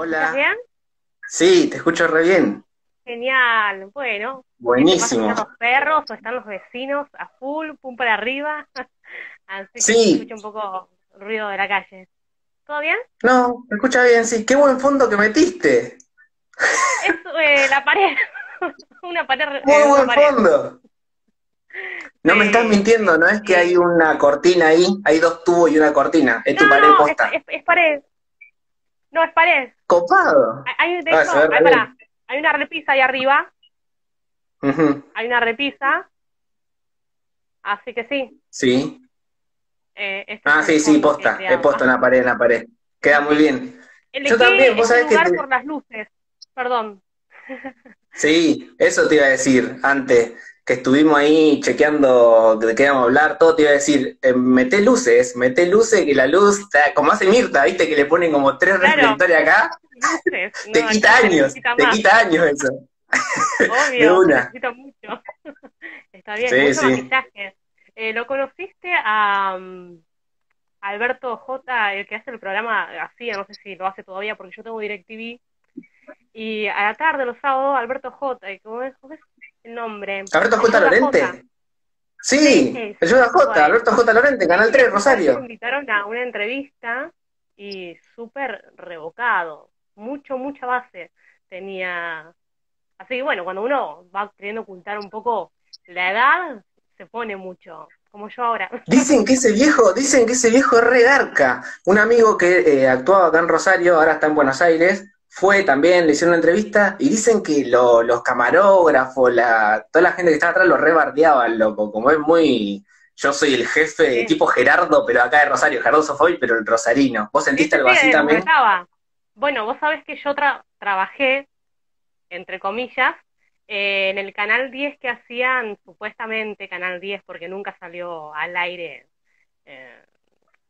Hola. ¿Estás bien? Sí, te escucho re bien. Genial, bueno. Buenísimo. ¿Están los perros o están los vecinos a full, pum para arriba? Así que Sí. se escucha un poco ruido de la calle. ¿Todo bien? No, me escucha bien, sí. Qué buen fondo que metiste. Es eh, la pared. una pared. Muy eh, buen pared. fondo. No me estás mintiendo, no es que hay una cortina ahí, hay dos tubos y una cortina. Es tu No, pared no, es, posta. es- es pared. No, es pared. Copado. Hay- Hay, de Ah, hecho, hay, pará, hay una repisa ahí arriba. Hay una repisa. Así que sí. Sí. eh, este Ah, sí, sí, que he posta. posta en la pared, en la pared. Queda muy bien. Elegí Yo también, vos sabés que te- por las luces. Perdón. Sí, eso te iba a decir antes, que estuvimos ahí chequeando de qué íbamos a hablar, todo te iba a decir, eh, meté luces, meté luces, que la luz, está- como hace Mirta, viste, que le ponen como tres Claro. reflectores acá, Luces. te quita años, te más. quita años eso. Obvio, de una. se necesita mucho. Está bien, Sí, mucho sí. maquillaje. Eh, ¿Lo conociste a um, Alberto J, el que hace el programa así, no sé si lo hace todavía porque yo tengo DirecTV? Y a la tarde, los sábados, Alberto J, eh, ¿cómo es, cómo es el nombre? Alberto J. Lorente. Sí, Sí, el Yoda J, bueno. Alberto J. Lorente, Canal 3, Me Rosario. invitaron a una entrevista y súper revocado, mucho, mucha base tenía. Así que bueno, cuando uno va queriendo ocultar un poco la edad, se pone mucho, como yo ahora. Dicen que ese viejo, dicen que ese viejo es re garca. Un amigo que eh, actuaba acá en Rosario, ahora está en Buenos Aires, fue también, le hicieron una entrevista y dicen que lo- los camarógrafos, la, toda la gente que estaba atrás lo rebardeaban, loco, como es muy... Yo soy el jefe, Sí. tipo Gerardo, pero acá de Rosario, Gerardo Sofoy, pero el rosarino. ¿Vos sentiste algo sí, así también? Bueno, vos sabés que yo tra- trabajé, entre comillas, eh, en el Canal 10 que hacían, supuestamente Canal 10, porque nunca salió al aire, eh,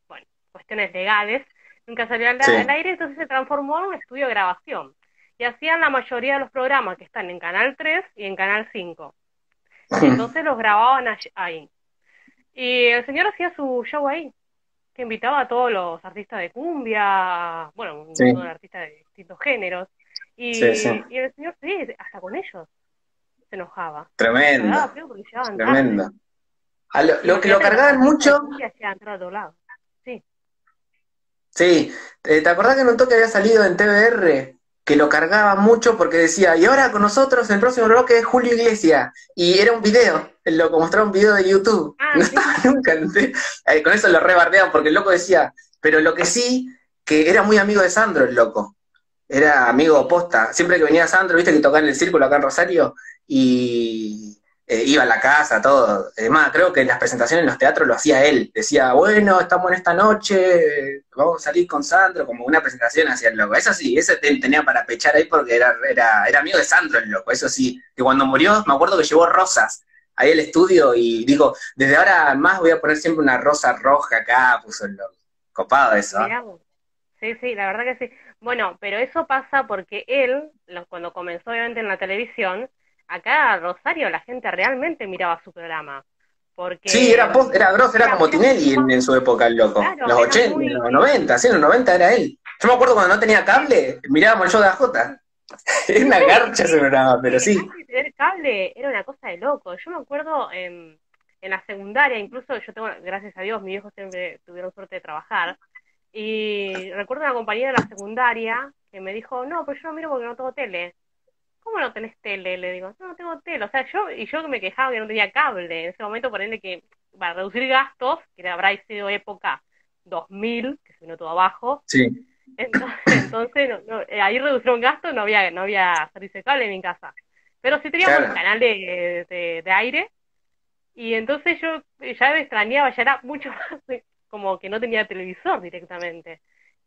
bueno, cuestiones legales, nunca salió al, Sí. al aire, entonces se transformó en un estudio de grabación. Y hacían la mayoría de los programas que están en Canal 3 y en Canal 5. Entonces los grababan ahí. Y el señor hacía su show ahí, que invitaba a todos los artistas de cumbia, bueno, un Sí. montón de artistas de distintos géneros. Y, Sí, sí. y el señor, sí, hasta con ellos se enojaba. Se Tremendo, daba feo porque llegaban tarde. tremendo. A lo, lo que lo cargaban mucho llegaban tarde a otro lado. Sí, Sí, ¿te te acordás que en un toque había salido en TBR? Que lo cargaba mucho porque decía, y ahora con nosotros el próximo bloque es Julio Iglesias. Y era un video, el loco mostraba un video de YouTube. Ah, no sí. estaba nunca. en te- eh, con eso lo rebardeaban porque el loco decía, pero lo que sí, que era muy amigo de Sandro el loco. Era amigo posta. Siempre que venía Sandro, viste que tocaba en el círculo acá en Rosario, y eh, iba a la casa, todo. Además, creo que las presentaciones en los teatros lo hacía él. Decía, bueno, estamos en esta noche, vamos a salir con Sandro, como una presentación hacia el loco. Eso sí, te- tenía para pechar ahí porque era, era, era amigo de Sandro el loco. Eso sí, que cuando murió, me acuerdo que llevó rosas ahí al estudio y dijo, desde ahora más voy a poner siempre una rosa roja acá, puso el loco. Copado eso. vos. Sí, sí, la verdad que sí. Bueno, pero eso pasa porque él, cuando comenzó obviamente en la televisión, acá Rosario la gente realmente miraba su programa. Porque Sí, era, post- era grosso, era Era- como Tinelli en, su época, el loco. Claro, los era 80, muy- los 90, sí, en los 90 era él. Yo me acuerdo cuando no tenía cable, mirábamos el show de AJ. Era una garcha ese programa, pero sí. Tener cable era una cosa de loco. Yo me acuerdo en, en la secundaria, incluso yo tengo, gracias a Dios, mis hijos siempre tuvieron suerte de trabajar. Y recuerdo una compañera de la secundaria que me dijo, no, pero yo no miro porque no tengo tele. ¿Cómo no tenés tele? Le digo, no, tengo tele. O sea, yo, y yo que me quejaba que no tenía cable. En ese momento, ponerle que para reducir gastos, que habrá sido época 2000, que se vino todo abajo, Sí. entonces, entonces no- no, eh, ahí reducieron gastos, no había, no había servicio de cable en mi casa. Pero sí teníamos Claro. un canal de, de, de aire, y entonces yo ya me extrañaba, ya era mucho más como que no tenía televisor directamente.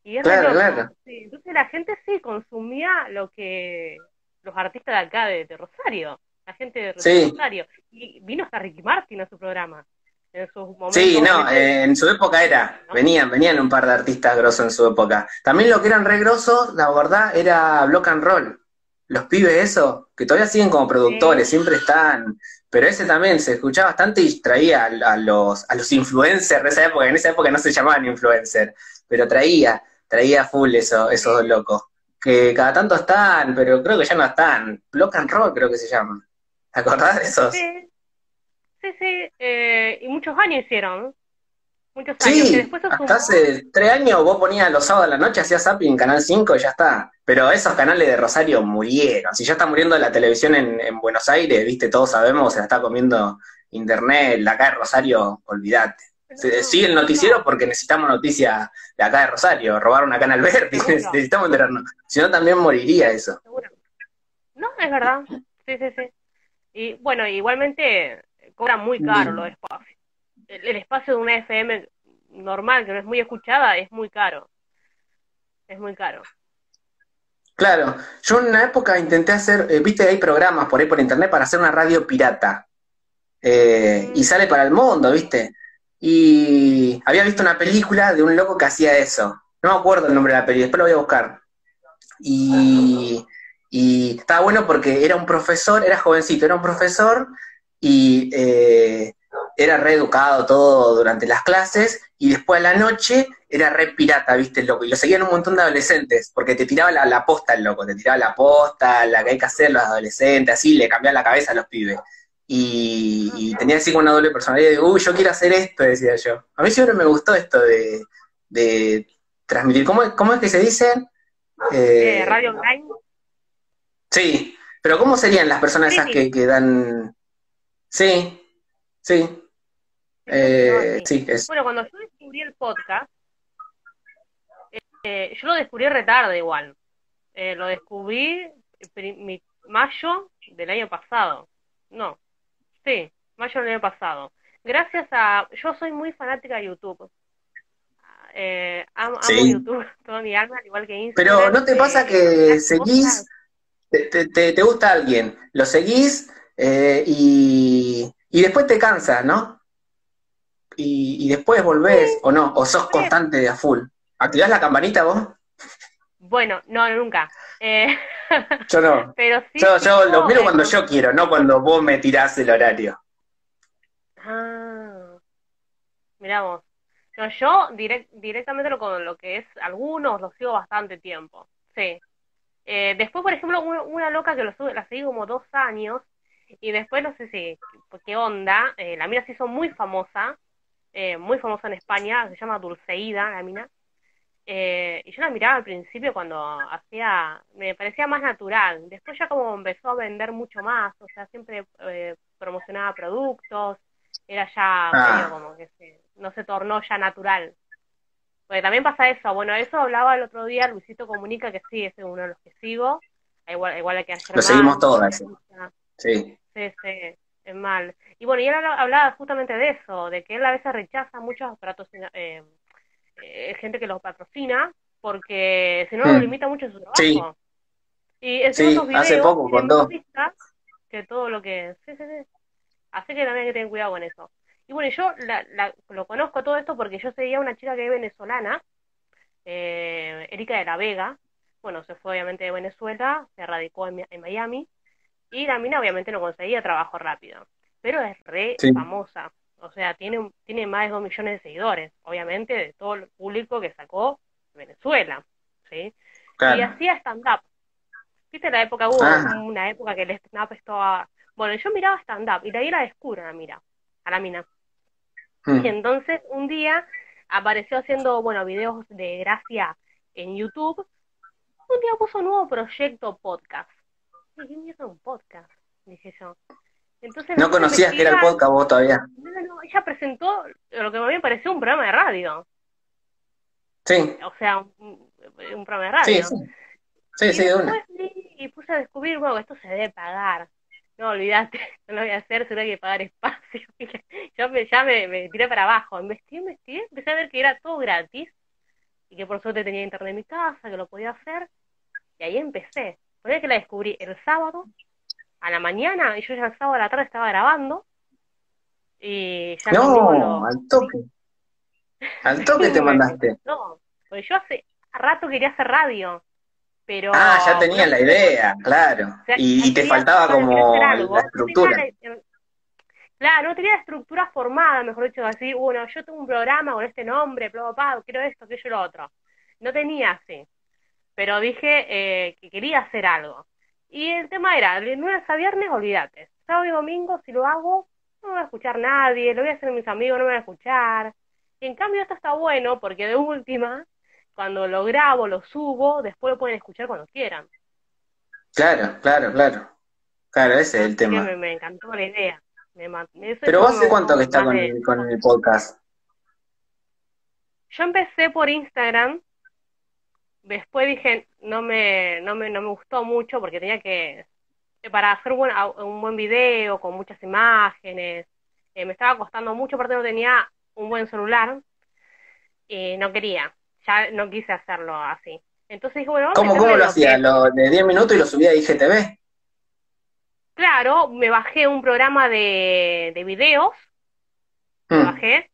Y es Claro, claro. Sí, entonces la gente sí consumía lo que los artistas de acá de, de Rosario, la gente de Sí. Rosario. Y vino hasta Ricky Martin a su programa. En sus momentos. Sí, no, obviamente, eh, en su época era, venían, venían un par de artistas grosos en su época. También lo que eran re grosos, la verdad, era Block and Roll. Los pibes eso, que todavía siguen como productores, siempre están, pero ese también se escuchaba bastante y traía a, a los, a los influencers de esa época, en esa época no se llamaban influencers, pero traía, traía full eso, esos dos locos. Que cada tanto están, pero creo que ya no están. Block and Roll creo que se llama. ¿Te acordás de esos? Sí, sí, sí. Eh, y muchos años hicieron. Muchos años. Sí, después hasta hace tres años vos ponías los sábados a la noche, hacías zapping en Canal 5 y ya está. Pero esos canales de Rosario murieron. Si ya está muriendo la televisión en, en Buenos Aires, viste, todos sabemos, se la está comiendo internet, la acá de Rosario, olvídate. Sigue el noticiero porque necesitamos noticias de acá de Rosario. Robaron acá en Alberti, necesitamos enterarnos. Si no, también moriría eso. No, es verdad. Sí, sí, sí. Y bueno, igualmente cobra muy caro los espacios. El, el, espacio de una FM normal, que no es muy escuchada, es muy caro. Es muy caro. Claro, yo en una época intenté hacer, eh, viste, hay programas por ahí por internet para hacer una radio pirata. Eh, mm. Y sale para el mundo, viste. Y había visto una película de un loco que hacía eso. No me acuerdo el nombre de la película, después lo voy a buscar. Y, y estaba bueno porque era un profesor, era jovencito, era un profesor y eh, era reeducado todo durante las clases y después a la noche era re pirata, viste, el loco. Y lo seguían un montón de adolescentes porque te tiraba la, la posta el loco, te tiraba la posta, la que hay que hacer los adolescentes, así, le cambiaba la cabeza a los pibes. Y, y, tenía así como una doble personalidad de, uy, yo quiero hacer esto, decía yo. A mí siempre me gustó esto de, de transmitir. ¿Cómo, ¿Cómo, es que se dice? Eh, eh, Radio Online. Sí, pero ¿cómo serían las personas esas que, que dan... Sí, sí. Eh, sí, es. Bueno, cuando yo descubrí el podcast, eh, yo lo descubrí retarde igual. Eh, lo descubrí mi, mayo del año pasado. No, Sí, mayo del año pasado. Gracias a... Yo soy muy fanática de YouTube. Eh, amo, YouTube toda mi alma, igual que Instagram. Pero ¿no te pasa que seguís, te, te, te, gusta alguien, lo seguís eh, y, y después te cansa, ¿no? Y, y después volvés, sí. o no, o sos constante de a full. ¿Activás la campanita vos? Bueno, no, nunca. Eh, yo no. Pero sí, yo, yo lo miro cuando yo quiero, no cuando vos me tirás el horario. Ah, miramos. No, yo direct, directamente lo, con lo que es algunos los sigo bastante tiempo. Sí. Eh, después, por ejemplo, una, una loca que lo sube, la seguí como dos años y después no sé si, qué onda, eh, la mina se hizo muy famosa, eh, muy famosa en España, se llama Dulceida, la mina. Eh, y yo la miraba al principio cuando hacía, me parecía más natural. Después ya como empezó a vender mucho más, o sea, siempre eh, promocionaba productos, era ya ah. medio como que se, no se tornó ya natural. Porque también pasa eso, bueno, eso hablaba el otro día Luisito Comunica, que sí, es uno de los que sigo, igual, igual que ayer. Lo seguimos todas. Sí. Sí, sí, es mal. Y bueno, y él hablaba justamente de eso, de que él a veces rechaza muchos patrocina, eh, eh, gente que los patrocina, porque si no lo limita mucho su trabajo. Sí. Y en sí, videos hace poco contó. Que todo lo que... Sí, sí, sí. Así que también hay que tener cuidado con eso. Y bueno, yo la, la, lo conozco todo esto porque yo seguía a una chica que es venezolana, eh, Erika de la Vega. Bueno, se fue obviamente de Venezuela, se radicó en, en Miami. Y la mina obviamente no conseguía trabajo rápido. Pero es re sí. famosa. O sea, tiene, tiene más de dos millones de seguidores, obviamente, de todo el público que sacó Venezuela, ¿sí? Claro. Y hacía stand-up. ¿Viste la época? Hubo ah. una época que el stand-up estaba... Bueno, yo miraba stand-up y de ahí la descubro a la mira, a la mina. Mm. Y entonces, un día apareció haciendo, bueno, videos de gracia en YouTube. Un día puso un nuevo proyecto podcast. ¿Qué mierda un podcast? Dije yo. Entonces, no conocías que era el podcast vos todavía. No, no, ella presentó lo que a mí me pareció un programa de radio. Sí. O sea, un, un programa de radio. Sí, sí. Sí, y sí, de una. Y puse a descubrir, bueno, esto se debe pagar. No, olvídate, no lo voy a hacer, solo hay que pagar espacio. Yo me, ya me, me tiré para abajo. Investigué, investigué, empecé a ver que era todo gratis y que por suerte tenía internet en mi casa, que lo podía hacer. Y ahí empecé. Por que la descubrí el sábado a la mañana y yo ya el sábado a la tarde estaba grabando y ya no, lo... al toque. Al toque te mandaste. no porque yo hace rato quería hacer radio pero ah ya tenía la idea claro. O sea, y, y, te faltaba como la estructura no la, claro no tenía la estructura formada mejor dicho así bueno yo tengo un programa con este nombre bla, quiero esto aquello lo otro. No tenía así pero dije eh, que quería hacer algo. Y el tema era, de lunes a viernes, olvídate. Sábado y domingo, si lo hago, no me va a escuchar nadie, lo voy a hacer a mis amigos, no me van a escuchar. Y en cambio esto está bueno porque de última, cuando lo grabo, lo subo, después lo pueden escuchar cuando quieran. Claro, claro, claro. Claro, ese es el tema. Me, encantó la idea. Pero ¿hace cuánto que está con, con el podcast? Yo empecé por Instagram, después dije, no me, no me, no me gustó mucho porque tenía que, para hacer un, un buen video con muchas imágenes, eh, me estaba costando mucho, aparte no tenía un buen celular y no quería, ya no quise hacerlo así. Entonces dije, bueno, ¿cómo, ¿cómo lo hacía? ¿Lo de 10 minutos y lo subía a IGTV? Claro, me bajé un programa de, de videos, me mm. bajé,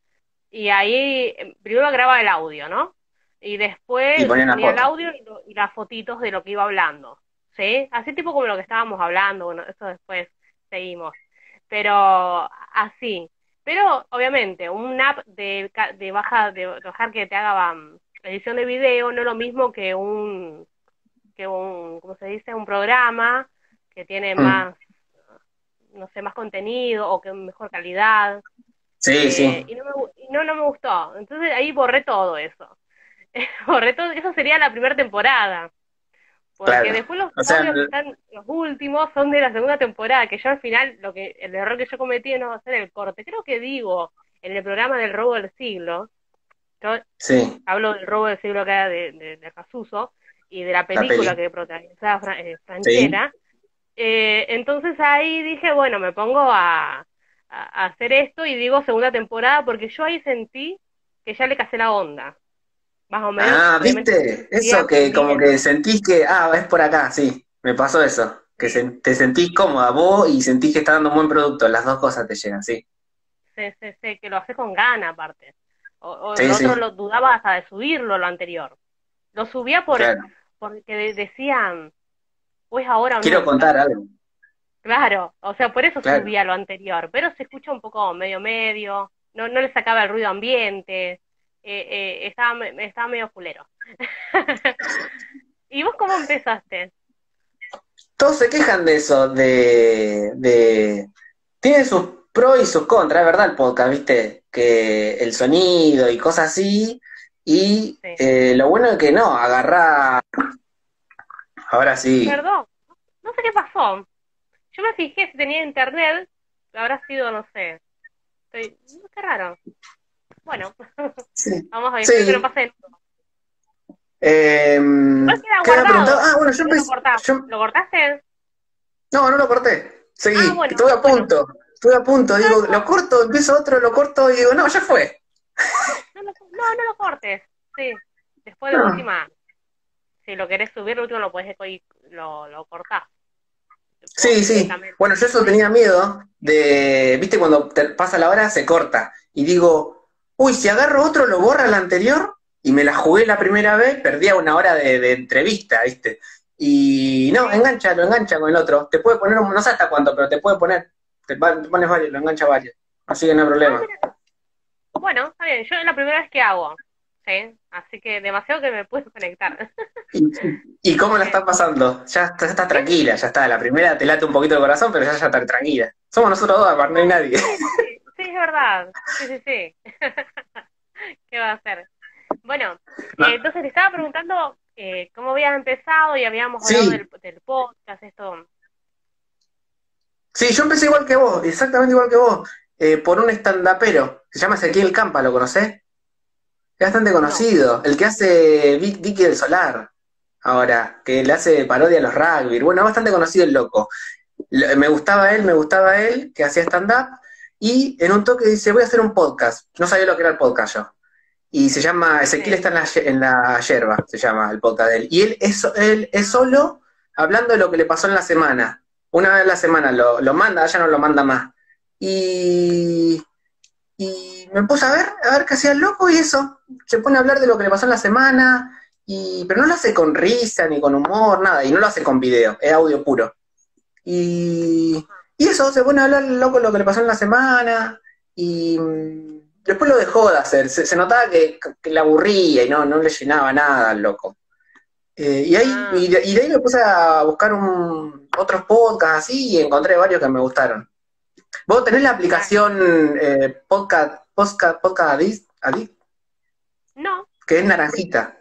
y ahí primero grababa el audio, ¿no? Y después ponía el audio y, las fotitos de lo que iba hablando, ¿sí? Así tipo como lo que estábamos hablando, bueno, eso después seguimos. Pero así. Pero obviamente, un app de, de baja, de bajar que te haga um, edición de video no es lo mismo que un, que un, ¿cómo se dice? Un programa que tiene mm. más, no sé, más contenido o que mejor calidad. Sí, sí. Eh, y no, me, no, no me gustó. Entonces ahí borré todo eso. borré todo, eso sería la primera temporada. Porque después los que están, los últimos son de la segunda temporada, que yo al final, lo que el error que yo cometí es no hacer el corte. Creo que digo en el programa del robo del siglo, yo sí. hablo del robo del siglo que era de, de, de Casuso y de la película que protagonizaba eh, Franchera. Eh, entonces ahí dije, bueno, me pongo a, hacer esto y digo segunda temporada porque yo ahí sentí que ya le casé la onda. Más o menos. Ah, ¿viste? Eso que como que sentís que, ah, es por acá, sí, me pasó eso. Que te sentís cómoda vos y sentís que está dando un buen producto, las dos cosas te llegan, sí. Sí, sí, sí, que lo hace con gana aparte. O, el otro lo dudaba hasta de subirlo lo anterior. Lo subía por, porque decían, pues ahora Quiero contar algo. Claro, o sea, por eso subía lo anterior, pero se escucha un poco medio medio, no, no le sacaba el ruido ambiente, eh, eh, estaba, estaba medio culero. ¿Y vos cómo empezaste? Todos se quejan de eso, de, de... Tiene sus pros y sus contras, es verdad el podcast, ¿viste? Que el sonido y cosas así, y eh, lo bueno es que no, agarra... Ahora sí. Perdón, no sé qué pasó. Yo me fijé si tenía internet, habrá sido, no sé. Estoy, qué raro. Bueno, vamos a ver, sí. pero pasé. Eh, ¿Qué ah, bueno, yo empecé, ¿Lo, cortaste? No, no lo corté. Seguí, ah, estuve a punto. Estuve a punto. Digo, lo corto, empiezo otro, lo corto y digo, no, ya fue. No, no, no lo cortes. Sí, después de la última. Si lo querés subir, lo último lo puedes lo, lo cortás. Sí, sí. Bueno, yo eso tenía miedo de, viste, cuando te pasa la hora se corta. Y digo, uy, si agarro otro, lo borra el anterior. Y me la jugué la primera vez, perdía una hora de, entrevista, viste. Y no, engancha, lo engancha con el otro. Te puede poner, no sé hasta cuánto, pero te puede poner. Te, pones varios, lo engancha varios. Así que no hay problema. Bueno, está bien. Yo es la primera vez que hago. ¿sí? Así que demasiado que me puedo conectar. ¿Y, cómo la estás pasando? Ya estás tranquila, ya está. La primera te late un poquito el corazón, pero ya, ya está tranquila. Somos nosotros dos, no hay nadie. Verdad. Sí, sí, sí. ¿Qué va a hacer? Bueno, eh, entonces te estaba preguntando eh, cómo habías empezado y habíamos hablado del, podcast, esto. Sí, yo empecé igual que vos, exactamente igual que vos, eh, por un stand-upero. Se llama Ezequiel Campa, ¿lo conocés? Es bastante conocido. El que hace Vicky del Solar, ahora, que le hace parodia a los rugby. Bueno, es bastante conocido el loco. Me gustaba él, me gustaba él, que hacía stand-up. Y en un toque dice, voy a hacer un podcast. No sabía lo que era el podcast yo. Y se llama, Ezequiel está en la, en la yerba, se llama el podcast de él. Y él es, él es solo hablando de lo que le pasó en la semana. Una vez a la semana lo, lo manda, ya no lo manda más. Y y me puse a ver, a ver qué hacía el loco y eso. Se pone a hablar de lo que le pasó en la semana, y, pero no lo hace con risa ni con humor, nada, y no lo hace con video, es audio puro. Y, y eso, se pone a hablar loco de lo que le pasó en la semana, y mm, después lo dejó de hacer. Se, notaba que, le aburría y no, no le llenaba nada al loco. Eh, y, ahí, Ah. y, de, y de ahí me puse a buscar un, otros podcasts así y encontré varios que me gustaron. ¿Vos tenés la aplicación eh, Podcast, Podcast, Podcast Addict, Addict? No, que es naranjita.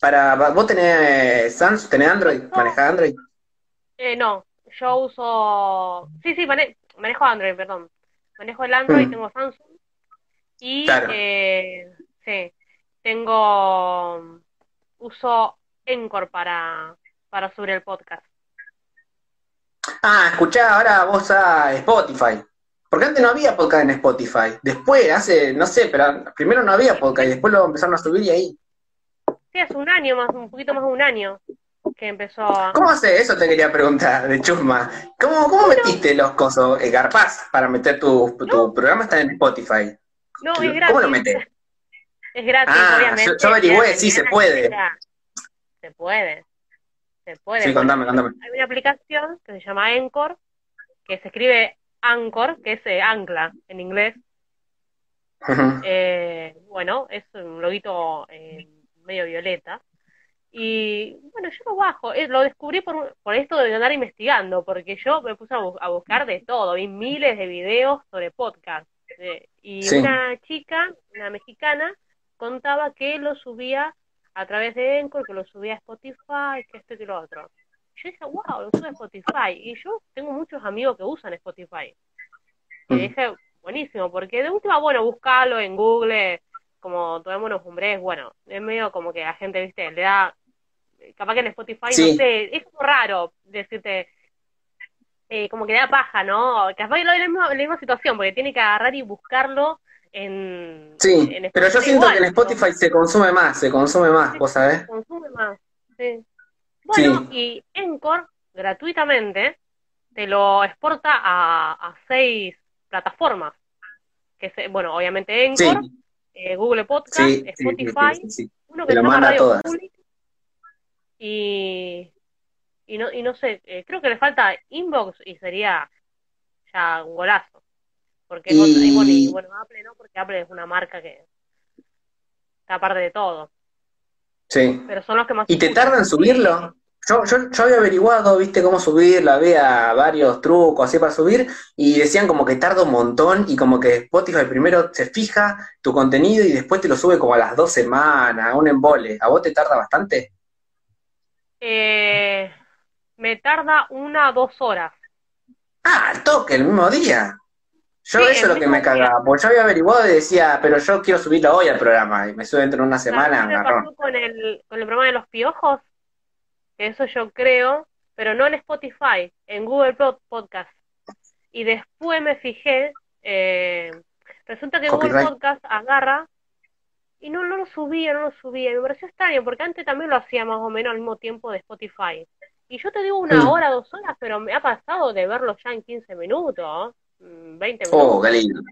Para, vos tenés Samsung, tenés Android, No. manejás Android. eh, no. Yo uso. Sí, sí, mane- manejo Android, perdón. Manejo el Android, Mm. tengo Samsung. Y Claro. eh, sí, tengo. Uso Encore para, para subir el podcast. Ah, escuchá, ahora vos a Spotify. Porque antes no había podcast en Spotify. Después, hace, no sé, pero primero no había podcast y después lo empezaron a subir y ahí. Sí, hace un año más, un poquito más de un año que empezó a. ¿Cómo hace eso? Te quería preguntar, de chusma. ¿Cómo, cómo metiste los cosos? Eh, Garpaz para meter tu, tu No. programa está en Spotify. No, es ¿Cómo gratis. lo metes? Es gratis, Ah, obviamente. yo- yo averigüé, Mira, sí, se puede. Se puede. Se puede. Sí, contame, contame. Hay una aplicación que se llama Encore, que se escribe Anchor, que es eh, ancla en inglés. Eh, bueno, es un loguito eh, medio violeta. Y bueno, yo lo bajo. Eh, lo descubrí por, por esto de andar investigando, porque yo me puse a, bu- a buscar de todo. Vi miles de videos sobre podcast. Eh, y Sí. una chica, una mexicana, contaba que lo subía a través de Encore, que lo subía a Spotify, que esto y que lo otro. Yo dije, wow, lo sube a Spotify. Y yo tengo muchos amigos que usan Spotify. Y Mm. dije, buenísimo, porque de última, bueno, buscarlo en Google, como tomémonos un break, bueno, es medio como que la gente, viste, le da, capaz que en Spotify, Sí. no sé, es como raro decirte, eh, como que le da paja, ¿no? Capaz que lo de la misma, la misma situación, porque tiene que agarrar y buscarlo en, Sí, en pero yo siento igual, que en pero Spotify se consume más, se consume más, vos sabés. consume más. Sí. Bueno, Sí. y Encore, gratuitamente, te lo exporta a, a seis plataformas. Que se, bueno, obviamente Encore, Sí, eh, Google Podcast, sí, sí, sí, Spotify, sí, sí. uno que se llama Radio todas. Public, y, y, no, y no sé, eh, creo que le falta Inbox y sería ya un golazo. Porque y bueno, y bueno, Apple no, porque Apple es una marca que está aparte de todo. sí. Pero son los que más ¿Y te escuchan. tarda en subirlo? Yo, yo, yo había averiguado, viste, cómo subirlo, había varios trucos así para subir, y decían como que tarda un montón, y como que Spotify primero se fija tu contenido y después te lo sube como a las dos semanas, un embole. ¿A vos te tarda bastante? Eh, me tarda una o dos horas. Ah, al toque, el mismo día. Yo Sí, eso es lo que me cagaba, porque yo había averiguado y decía, pero yo quiero subirlo hoy al programa, y me sube dentro de una semana, me pasó con el, con el programa de los piojos, eso yo creo, pero no en Spotify, en Google Pod- Podcast. Y después me fijé, eh, resulta que Google. Podcast agarra y no, no lo subía, no lo subía. Y me pareció extraño, porque antes también lo hacía más o menos al mismo tiempo de Spotify. Y yo te digo una Mm. hora, dos horas, pero me ha pasado de verlo ya en 15 minutos, mm, 20 Oh, minutos. qué lindo.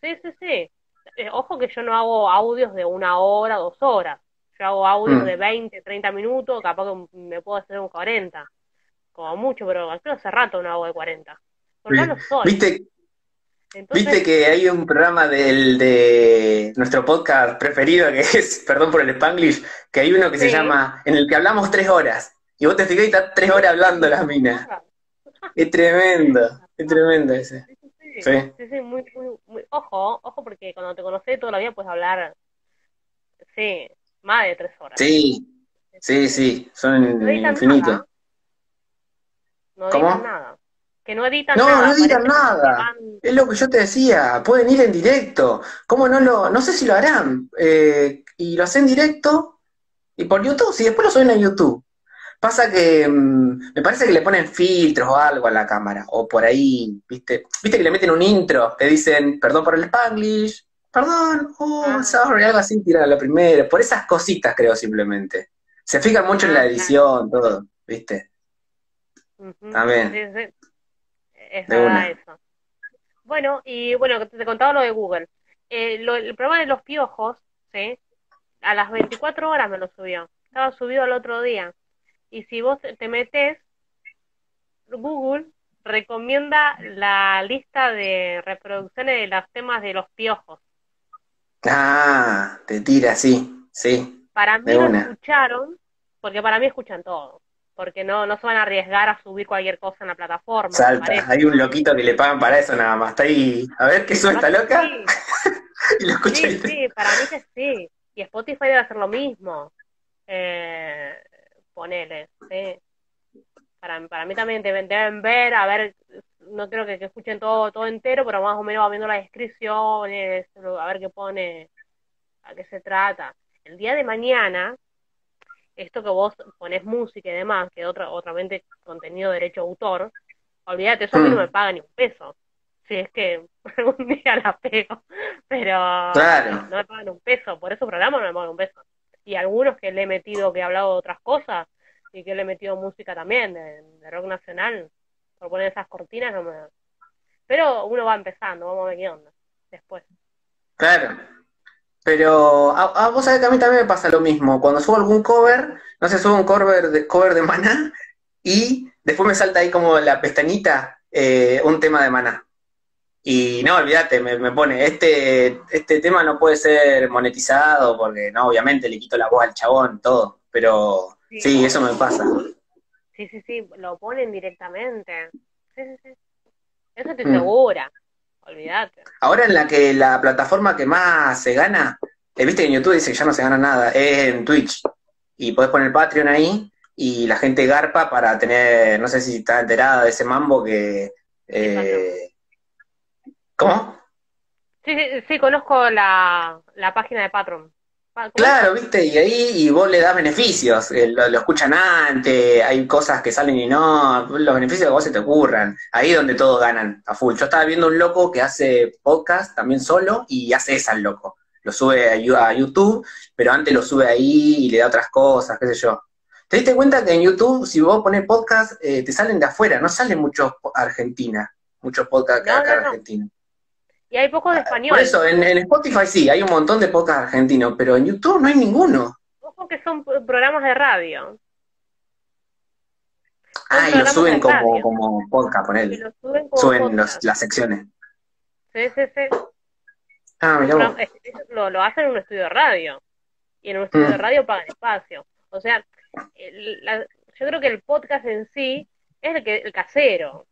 Sí, sí, sí. Eh, ojo que yo no hago audios de una hora, dos horas. Yo hago audios Mm. de 20, 30 minutos, capaz que me puedo hacer un 40. Como mucho, pero creo hace rato no hago de 40. Porque no lo soy. ¿Viste, Entonces, Viste que hay un programa del, de nuestro podcast preferido, que es, perdón por el Spanglish, que hay uno que se llama, en el que hablamos tres horas. Y vos te fijás y estás tres horas hablando la mina. Es tremendo, es tremendo ese. Sí, sí, muy, muy, muy- Ojo, ojo, porque cuando te conocí toda la vida puedes hablar, sí, más de tres horas. Sí, sí, sí, son No infinitos. No ¿Cómo? nada. Que no editan No, nada. no editan parece que nada. Es lo que yo te decía, pueden ir en directo. ¿Cómo no lo, no sé si lo harán? Eh, y lo hacen directo y por YouTube, si después lo suben a YouTube. Pasa que mm, me parece que le ponen filtros o algo a la cámara, o por ahí, ¿viste? ¿Viste que le meten un intro? Te dicen, perdón por el Spanglish, perdón, oh, Ah. sorry, algo así, tiran la primera. Por esas cositas, creo, simplemente. Se fijan mucho en la Ah, edición, todo, ¿viste? Ujú, También. Sí, sí. Es De verdad una. eso. Bueno, y bueno, te contaba lo de Google. Eh, lo- el programa de los piojos, ¿sí? A las 24 horas me lo subió. Estaba subido al otro día. Y si vos te metes, Google recomienda la lista de reproducciones de los temas de los piojos. Ah, te tira así, sí. Para mí lo escucharon porque para mí escuchan todo, porque no, no se van a arriesgar a subir cualquier cosa en la plataforma. Salta, hay un loquito que le pagan para eso nada más. Está ahí, a ver qué sube esta loca Sí, y lo escucha sí, ahí. sí, para mí que sí. Y Spotify debe hacer lo mismo. Eh, ponele, sí. Para, para mí también deben, deben ver, a ver, no creo que, que escuchen todo, todo entero, pero más o menos va viendo las descripciones, a ver qué pone, a qué se trata. El día de mañana, esto que vos pones música y demás, que otra, otra vez contenido de derecho de autor, olvídate, eso a mí no Mm. me paga ni un peso. Si es que algún día la pego, pero Claro. no me pagan un peso, por esos programas no me pagan un peso. Y algunos que le he metido, que he hablado de otras cosas, y que le he metido música también, de, de rock nacional, por poner esas cortinas, no me... Pero uno va empezando, vamos a ver qué onda después. Claro. Pero a, a vos sabés que a mí también me pasa lo mismo. Cuando subo algún cover, no sé, subo un cover de, cover de Maná y después me salta ahí como la pestañita eh, un tema de Maná. Y no, olvídate, me, me pone, este, este tema no puede ser monetizado porque, no, obviamente le quito la voz al chabón, todo. Pero Sí. sí, eso me pasa. Sí, sí, sí, lo ponen directamente. Sí, sí, sí. Eso estoy Mm. segura. Olvídate. Ahora en la que la plataforma que más se gana, eh, viste que en YouTube dice que ya no se gana nada, es en Twitch. Y podés poner Patreon ahí y la gente garpa para tener, no sé si está enterada de ese mambo que... eh, ¿Cómo? Sí, sí, sí, conozco la, la página de Patreon. Pa- ¿cómo Claro, viste, y ahí y vos le das beneficios, eh, lo, lo escuchan antes, hay cosas que salen y no, los beneficios que vos se te ocurran, ahí es donde todos ganan a full. Yo estaba viendo un loco que hace podcast también solo y hace esa el loco. Lo sube a, YouTube, pero antes lo sube ahí y le da otras cosas, qué sé yo. ¿Te diste cuenta que en YouTube, si vos pones podcast, eh, te salen de afuera, no salen muchos Argentina, muchos podcasts No, acá no, no. Argentina? Y hay pocos de español. Por eso, en, en Spotify sí, hay un montón de podcasts argentinos, pero en YouTube no hay ninguno. Ojo que son programas de radio. Ah, y lo suben como, como podcast, ponele. lo suben como Suben podcast. los- las secciones. Sí, sí, sí. Ah, mirá es- lo, lo hacen en un estudio de radio. Y en un estudio Mm. de radio pagan espacio. O sea, el- la- yo creo que el podcast en sí es el, que, el casero.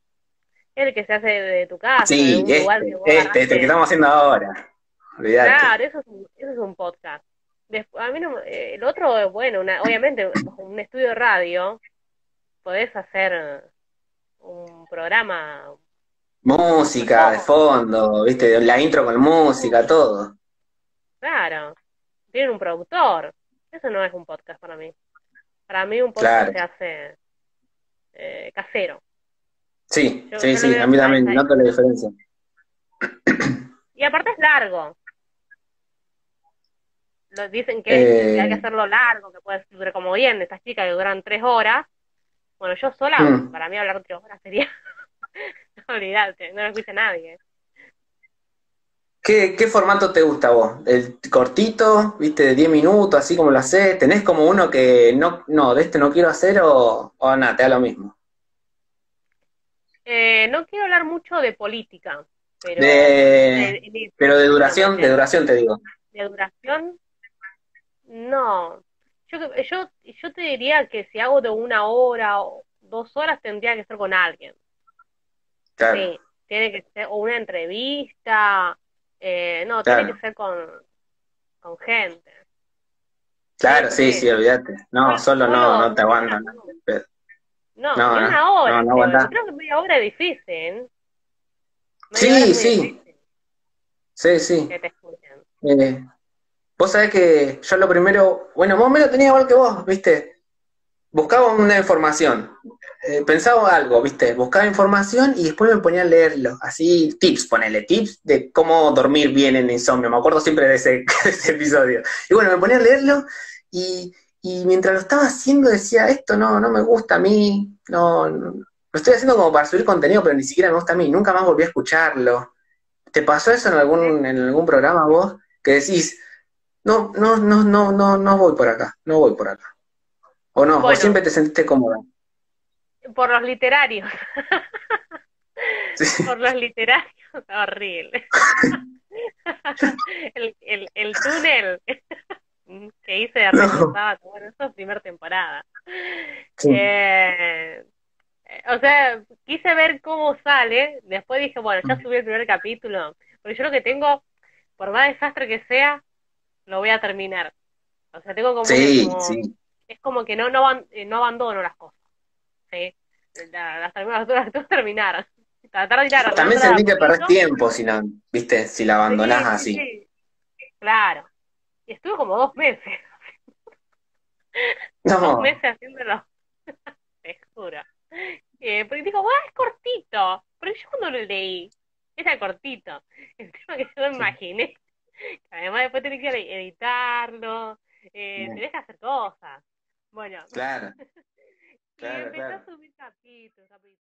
El que se hace de tu casa, de Sí, un lugar que este, vos este, este que estamos haciendo ahora. Olvidate. Claro, eso es un, eso es un podcast. Después, a mí no, eh, el otro es bueno, una, obviamente un estudio de radio podés hacer un programa, Música de fondo, viste, la intro con música, todo. claro, tienen un productor. Eso no es un podcast para mí. Para mí un podcast Claro. se hace eh, casero. Sí, Yo- sí, yo sí, a mí también, ahí. noto la diferencia. Y aparte es largo. Lo dicen que, Eh. que hay que hacerlo largo, que puede durar como bien, estas chicas que duran tres horas. Bueno, yo sola, Mm. para mí hablar tres horas sería. no olvidate, no lo escucha nadie. ¿Qué, qué formato te gusta vos? ¿El cortito, viste, de 10 minutos, así como lo haces? ¿Tenés como uno que no, no, de este no quiero hacer o, o nada, te da lo mismo? Eh, no quiero hablar mucho de política, pero De- de- de- Pero de duración, de duración te digo. de duración, no. Yo, yo, yo te diría que si hago de una hora o dos horas tendría que ser con alguien. Claro. Sí, tiene que ser o una entrevista, eh, no, Claro. tiene que ser con, con gente. Claro, sí, Sí. olvídate. No, solo no, no te aguantan. No, No, no, una hora. no, no creo. aguantás. Creo que media hora es difícil. ¿eh? Sí, es sí. difícil Sí, sí. que te escuchen. Eh, vos sabés que yo lo primero, bueno, más o menos tenía igual que vos, ¿viste? Buscaba una información, eh, pensaba algo, ¿viste? Buscaba información y después me ponía a leerlo, así tips, ponele tips de cómo dormir bien en insomnio, me acuerdo siempre de ese, de ese episodio. Y bueno, me ponía a leerlo y, y mientras lo estaba haciendo decía, esto no, no me gusta a mí, no, no, lo estoy haciendo como para subir contenido, pero ni siquiera me gusta a mí, nunca más volví a escucharlo. ¿Te pasó eso en algún, en algún programa vos? Que decís, no, no, no, no, no, no voy por acá, no voy por acá. O no, o siempre te sentiste cómoda. Por los literarios, Sí. por los literarios, horrible. el, el, el túnel, que hice de resultado. Bueno, eso es primera temporada. Eh, o sea, quise ver cómo sale. Después dije, bueno, ya subí el primer capítulo. Porque yo lo que tengo, por más desastre que sea, lo voy a terminar. O sea, tengo como. Sí, sí. Es como que no, no, eh, no abandono las cosas. ¿sí? Las, las, las, las terminar. También sentí que perdés tiempo si la, viste, si la abandonás así. Claro. Y estuve como dos meses. Dos meses haciéndolo. Te juro. Eh, porque digo, bueno, es cortito. Pero yo cuando lo leí, era cortito. El tema que yo me imaginé. Además después tenés que editarlo, eh, tenés que hacer cosas. Bueno. Claro. claro y empezó a subir capítulos, capítulos.